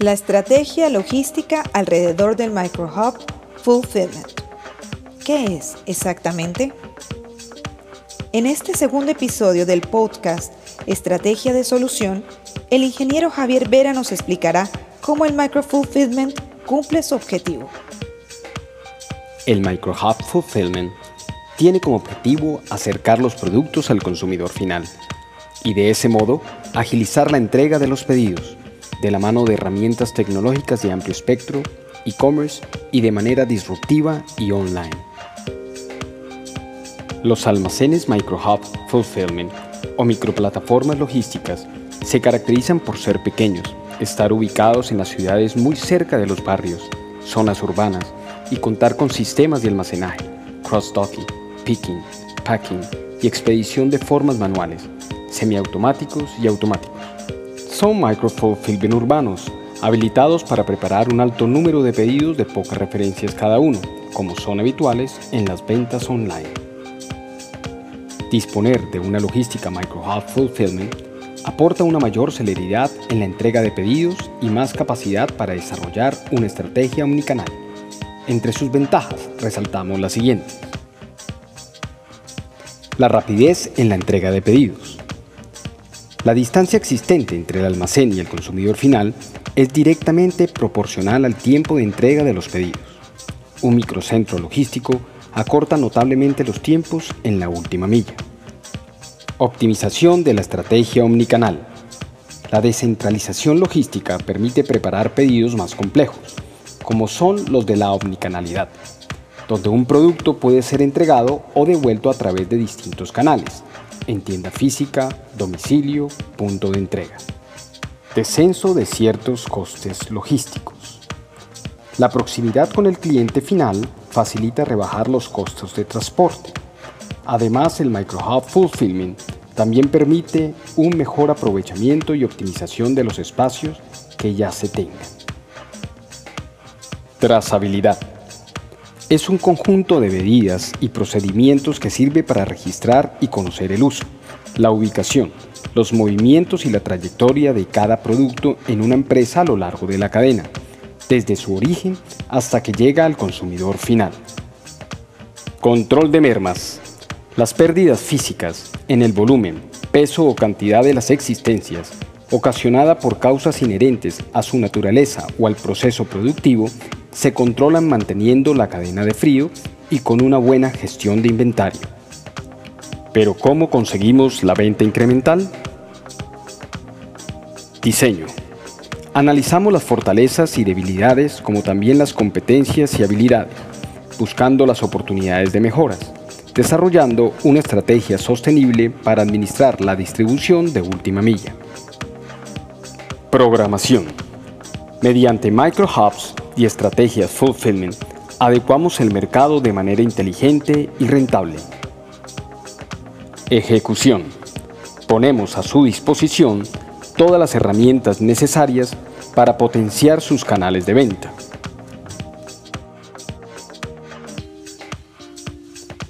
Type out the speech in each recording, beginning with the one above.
La estrategia logística alrededor del Microhub Fulfillment. ¿Qué es exactamente? En este segundo episodio del podcast Estrategia de Solución, el ingeniero Javier Vera nos explicará cómo el Microfulfillment cumple su objetivo. El Microhub Fulfillment tiene como objetivo acercar los productos al consumidor final y de ese modo agilizar la entrega de los pedidos de la mano de herramientas tecnológicas de amplio espectro, e-commerce y de manera disruptiva y online. Los almacenes Microhub Fulfillment o microplataformas logísticas se caracterizan por ser pequeños, estar ubicados en las ciudades muy cerca de los barrios, zonas urbanas y contar con sistemas de almacenaje, cross-docking, picking, packing y expedición de formas manuales, semiautomáticos y automáticos. Son microfulfillment urbanos, habilitados para preparar un alto número de pedidos de pocas referencias cada uno, como son habituales en las ventas online. Disponer de una logística microhub fulfillment aporta una mayor celeridad en la entrega de pedidos y más capacidad para desarrollar una estrategia omnicanal. Entre sus ventajas resaltamos las siguientes. La rapidez en la entrega de pedidos. La distancia existente entre el almacén y el consumidor final es directamente proporcional al tiempo de entrega de los pedidos. Un microcentro logístico acorta notablemente los tiempos en la última milla. Optimización de la estrategia omnicanal. La descentralización logística permite preparar pedidos más complejos, como son los de la omnicanalidad, donde un producto puede ser entregado o devuelto a través de distintos canales, en tienda física, domicilio, punto de entrega. Descenso de ciertos costes logísticos. La proximidad con el cliente final facilita rebajar los costos de transporte. Además, el Microhub Fulfillment también permite un mejor aprovechamiento y optimización de los espacios que ya se tengan. Trazabilidad. Es un conjunto de medidas y procedimientos que sirve para registrar y conocer el uso, la ubicación, los movimientos y la trayectoria de cada producto en una empresa a lo largo de la cadena, desde su origen hasta que llega al consumidor final. Control de mermas. Las pérdidas físicas en el volumen, peso o cantidad de las existencias, ocasionada por causas inherentes a su naturaleza o al proceso productivo, se controlan manteniendo la cadena de frío y con una buena gestión de inventario. Pero ¿cómo conseguimos la venta incremental? Diseño. Analizamos las fortalezas y debilidades como también las competencias y habilidades, buscando las oportunidades de mejoras, desarrollando una estrategia sostenible para administrar la distribución de última milla. Programación. Mediante microhubs y estrategias fulfillment, adecuamos el mercado de manera inteligente y rentable. Ejecución. Ponemos a su disposición todas las herramientas necesarias para potenciar sus canales de venta.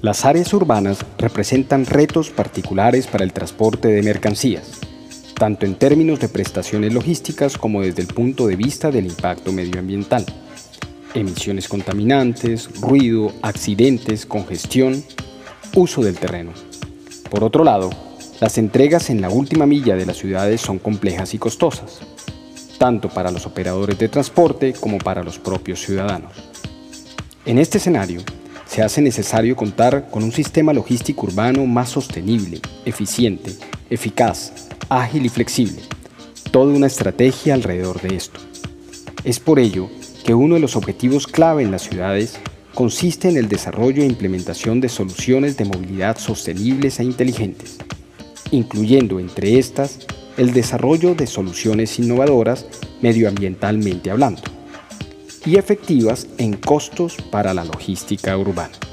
Las áreas urbanas representan retos particulares para el transporte de mercancías tanto en términos de prestaciones logísticas como desde el punto de vista del impacto medioambiental. Emisiones contaminantes, ruido, accidentes, congestión, uso del terreno. Por otro lado, las entregas en la última milla de las ciudades son complejas y costosas, tanto para los operadores de transporte como para los propios ciudadanos. En este escenario, se hace necesario contar con un sistema logístico urbano más sostenible, eficiente, eficaz, ágil y flexible. Toda una estrategia alrededor de esto. Es por ello que uno de los objetivos clave en las ciudades consiste en el desarrollo e implementación de soluciones de movilidad sostenibles e inteligentes, incluyendo entre estas el desarrollo de soluciones innovadoras medioambientalmente hablando y efectivas en costos para la logística urbana.